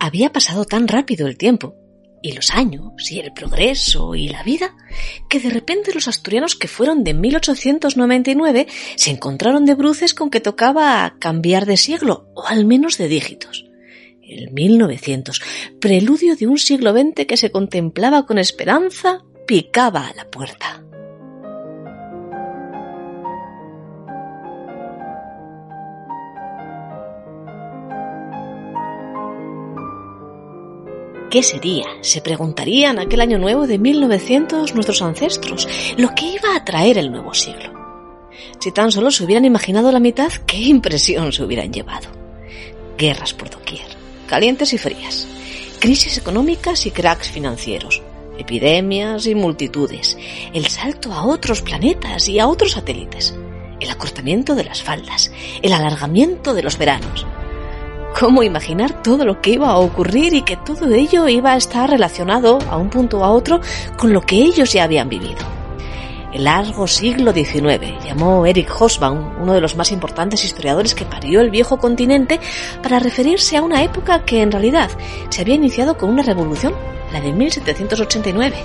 Había pasado tan rápido el tiempo, y los años, y el progreso, y la vida, que de repente los asturianos que fueron de 1899 se encontraron de bruces con que tocaba cambiar de siglo, o al menos de dígitos. El 1900, preludio de un siglo XX que se contemplaba con esperanza, picaba a la puerta. ¿Qué sería? Se preguntarían aquel año nuevo de 1900 nuestros ancestros, lo que iba a traer el nuevo siglo. Si tan solo se hubieran imaginado la mitad, qué impresión se hubieran llevado. Guerras por doquier, calientes y frías, crisis económicas y cracks financieros, epidemias y multitudes, el salto a otros planetas y a otros satélites, el acortamiento de las faldas, el alargamiento de los veranos, cómo imaginar todo lo que iba a ocurrir y que todo ello iba a estar relacionado a un punto o a otro con lo que ellos ya habían vivido. El largo siglo XIX llamó Eric Hobsbawm, uno de los más importantes historiadores que parió el viejo continente, para referirse a una época que en realidad se había iniciado con una revolución, la de 1789,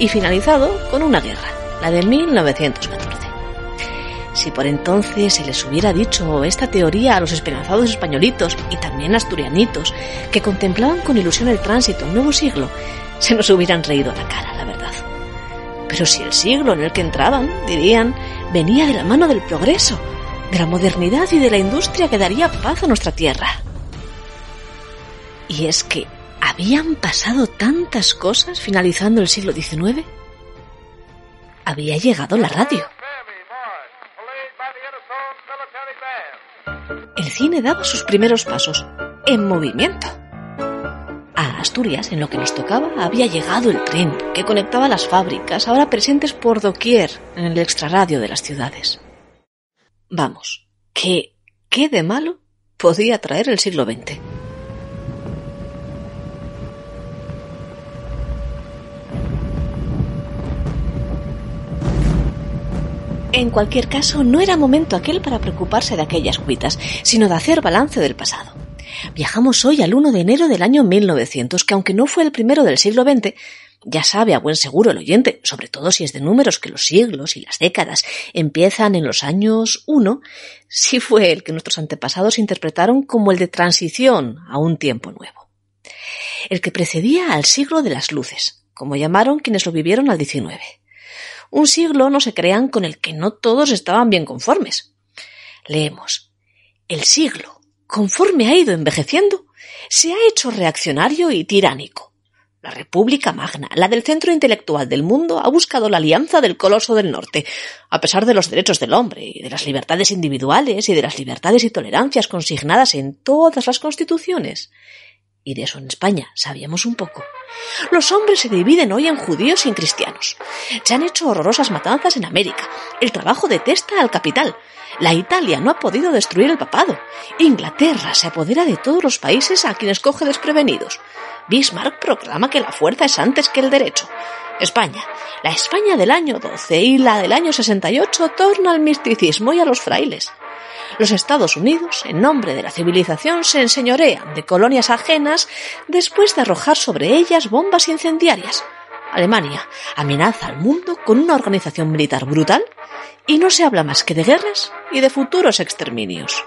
y finalizado con una guerra, la de 1914. Si por entonces se les hubiera dicho esta teoría a los esperanzados españolitos y también asturianitos que contemplaban con ilusión el tránsito a un nuevo siglo, se nos hubieran reído a la cara, la verdad. Pero si el siglo en el que entraban, dirían, venía de la mano del progreso, de la modernidad y de la industria que daría paz a nuestra tierra. Y es que habían pasado tantas cosas finalizando el siglo XIX. Había llegado la radio. El cine daba sus primeros pasos, en movimiento. A Asturias, en lo que nos tocaba, había llegado el tren que conectaba las fábricas, ahora presentes por doquier en el extrarradio de las ciudades. Vamos, ¿qué, qué de malo podía traer el siglo XX? En cualquier caso, no era momento aquel para preocuparse de aquellas cuitas, sino de hacer balance del pasado. Viajamos hoy al 1 de enero del año 1900, que aunque no fue el primero del siglo XX, ya sabe a buen seguro el oyente, sobre todo si es de números que los siglos y las décadas empiezan en los años 1, sí fue el que nuestros antepasados interpretaron como el de transición a un tiempo nuevo. El que precedía al siglo de las luces, como llamaron quienes lo vivieron al 19 un siglo no se crean con el que no todos estaban bien conformes. Leemos. El siglo, conforme ha ido envejeciendo, se ha hecho reaccionario y tiránico. La República Magna, la del centro intelectual del mundo, ha buscado la alianza del coloso del norte, a pesar de los derechos del hombre y de las libertades individuales y de las libertades y tolerancias consignadas en todas las constituciones y de eso en España sabíamos un poco. Los hombres se dividen hoy en judíos y en cristianos. Se han hecho horrorosas matanzas en América. El trabajo detesta al capital. La Italia no ha podido destruir el papado. Inglaterra se apodera de todos los países a quienes coge desprevenidos. Bismarck proclama que la fuerza es antes que el derecho. España, la España del año 12 y la del año 68 torna al misticismo y a los frailes. Los Estados Unidos, en nombre de la civilización, se enseñorean de colonias ajenas después de arrojar sobre ellas bombas incendiarias. Alemania amenaza al mundo con una organización militar brutal y no se habla más que de guerras y de futuros exterminios.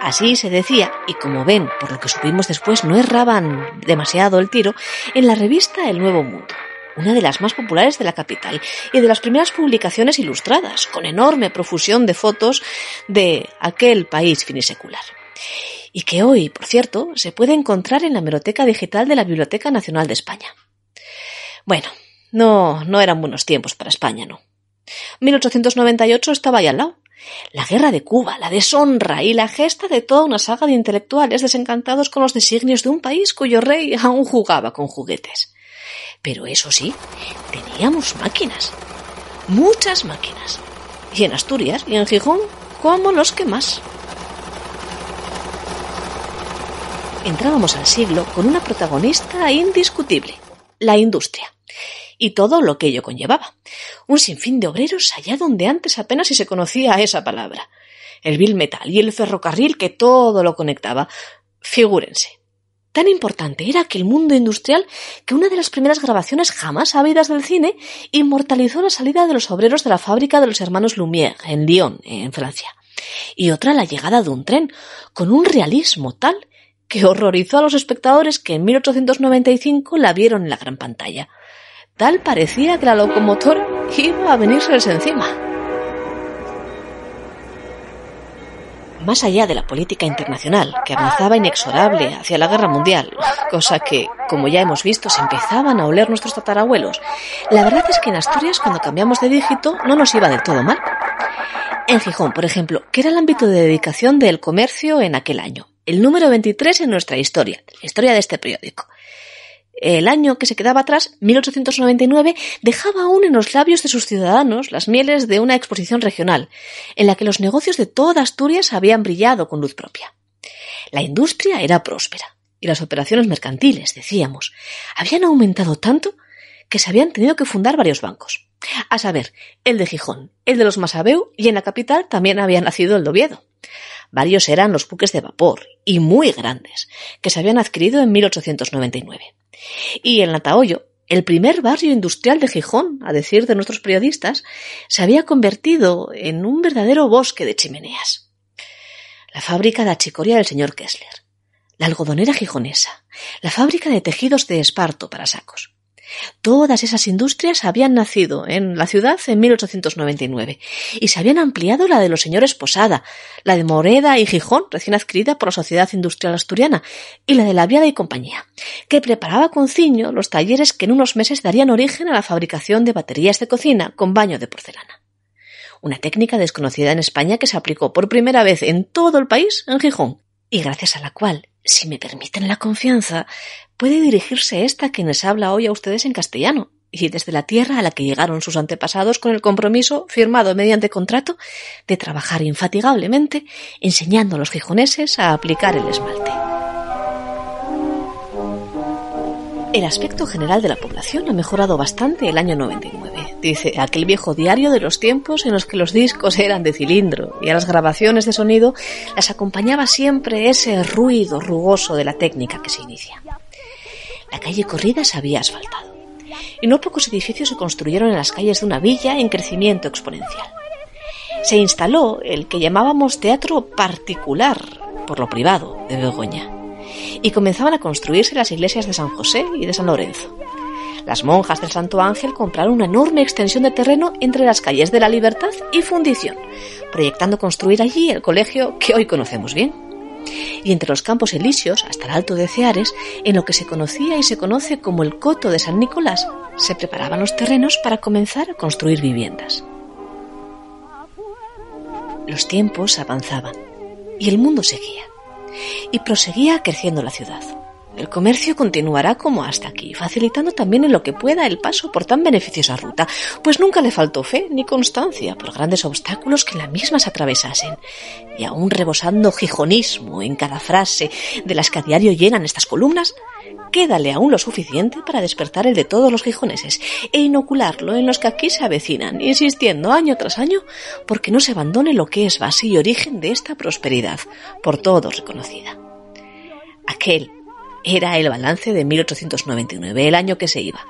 Así se decía, y como ven, por lo que supimos después, no erraban demasiado el tiro, en la revista El Nuevo Mundo una de las más populares de la capital y de las primeras publicaciones ilustradas, con enorme profusión de fotos de aquel país finisecular. Y que hoy, por cierto, se puede encontrar en la meroteca digital de la Biblioteca Nacional de España. Bueno, no, no eran buenos tiempos para España, ¿no? 1898 estaba ahí al lado. La guerra de Cuba, la deshonra y la gesta de toda una saga de intelectuales desencantados con los designios de un país cuyo rey aún jugaba con juguetes. Pero eso sí, teníamos máquinas. Muchas máquinas. Y en Asturias y en Gijón, como los que más. Entrábamos al siglo con una protagonista indiscutible, la industria, y todo lo que ello conllevaba. Un sinfín de obreros allá donde antes apenas se conocía esa palabra. el vil metal y el ferrocarril que todo lo conectaba. Figúrense. Tan importante era que el mundo industrial que una de las primeras grabaciones jamás habidas del cine inmortalizó la salida de los obreros de la fábrica de los hermanos Lumière en Lyon, en Francia. Y otra la llegada de un tren, con un realismo tal que horrorizó a los espectadores que en 1895 la vieron en la gran pantalla. Tal parecía que la locomotora iba a venirse encima. más allá de la política internacional, que avanzaba inexorable hacia la guerra mundial, cosa que, como ya hemos visto, se empezaban a oler nuestros tatarabuelos, la verdad es que en Asturias, cuando cambiamos de dígito, no nos iba del todo mal. En Gijón, por ejemplo, que era el ámbito de dedicación del comercio en aquel año, el número 23 en nuestra historia, la historia de este periódico. El año que se quedaba atrás, 1899, dejaba aún en los labios de sus ciudadanos las mieles de una exposición regional, en la que los negocios de toda Asturias habían brillado con luz propia. La industria era próspera, y las operaciones mercantiles, decíamos, habían aumentado tanto que se habían tenido que fundar varios bancos. A saber, el de Gijón, el de los Masabeu y en la capital también había nacido el de Oviedo. Varios eran los buques de vapor, y muy grandes, que se habían adquirido en 1899. Y en Natahoyo, el primer barrio industrial de Gijón, a decir de nuestros periodistas, se había convertido en un verdadero bosque de chimeneas. La fábrica de achicoria del señor Kessler, la algodonera gijonesa, la fábrica de tejidos de esparto para sacos, Todas esas industrias habían nacido en la ciudad en 1899 y se habían ampliado la de los señores Posada, la de Moreda y Gijón, recién adquirida por la Sociedad Industrial Asturiana, y la de la Viada y Compañía, que preparaba con ciño los talleres que en unos meses darían origen a la fabricación de baterías de cocina con baño de porcelana. Una técnica desconocida en España que se aplicó por primera vez en todo el país en Gijón, y gracias a la cual si me permiten la confianza, puede dirigirse esta quienes habla hoy a ustedes en castellano, y desde la tierra a la que llegaron sus antepasados con el compromiso, firmado mediante contrato, de trabajar infatigablemente enseñando a los gijoneses a aplicar el esmalte. El aspecto general de la población ha mejorado bastante el año 99, dice aquel viejo diario de los tiempos en los que los discos eran de cilindro y a las grabaciones de sonido las acompañaba siempre ese ruido rugoso de la técnica que se inicia. La calle Corrida se había asfaltado y no pocos edificios se construyeron en las calles de una villa en crecimiento exponencial. Se instaló el que llamábamos teatro particular por lo privado de Begoña y comenzaban a construirse las iglesias de San José y de San Lorenzo. Las monjas del Santo Ángel compraron una enorme extensión de terreno entre las calles de la Libertad y Fundición, proyectando construir allí el colegio que hoy conocemos bien. Y entre los campos elíseos, hasta el Alto de Ceares, en lo que se conocía y se conoce como el Coto de San Nicolás, se preparaban los terrenos para comenzar a construir viviendas. Los tiempos avanzaban y el mundo seguía y proseguía creciendo la ciudad. El comercio continuará como hasta aquí, facilitando también en lo que pueda el paso por tan beneficiosa ruta, pues nunca le faltó fe ni constancia por grandes obstáculos que la misma se atravesasen, y aún rebosando gijonismo en cada frase de las que a diario llenan estas columnas, quédale aún lo suficiente para despertar el de todos los gijoneses e inocularlo en los que aquí se avecinan, insistiendo año tras año porque no se abandone lo que es base y origen de esta prosperidad, por todos reconocida. Aquel era el balance de 1899, el año que se iba,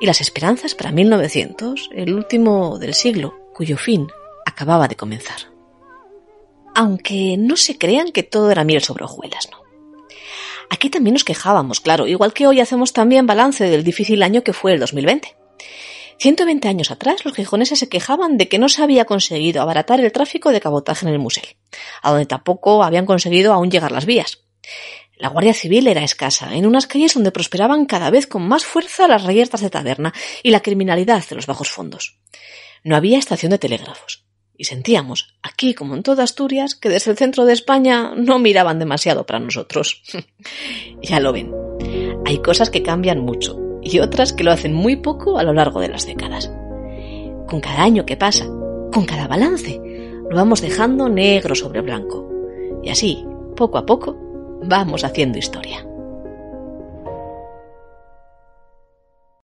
y las esperanzas para 1900, el último del siglo, cuyo fin acababa de comenzar. Aunque no se crean que todo era miel sobre hojuelas, ¿no? Aquí también nos quejábamos, claro, igual que hoy hacemos también balance del difícil año que fue el 2020. 120 años atrás, los gijoneses se quejaban de que no se había conseguido abaratar el tráfico de cabotaje en el Musel, a donde tampoco habían conseguido aún llegar las vías. La Guardia Civil era escasa, en unas calles donde prosperaban cada vez con más fuerza las reyertas de taberna y la criminalidad de los bajos fondos. No había estación de telégrafos, y sentíamos, aquí como en toda Asturias, que desde el centro de España no miraban demasiado para nosotros. ya lo ven. Hay cosas que cambian mucho y otras que lo hacen muy poco a lo largo de las décadas. Con cada año que pasa, con cada balance, lo vamos dejando negro sobre blanco. Y así, poco a poco, vamos haciendo historia.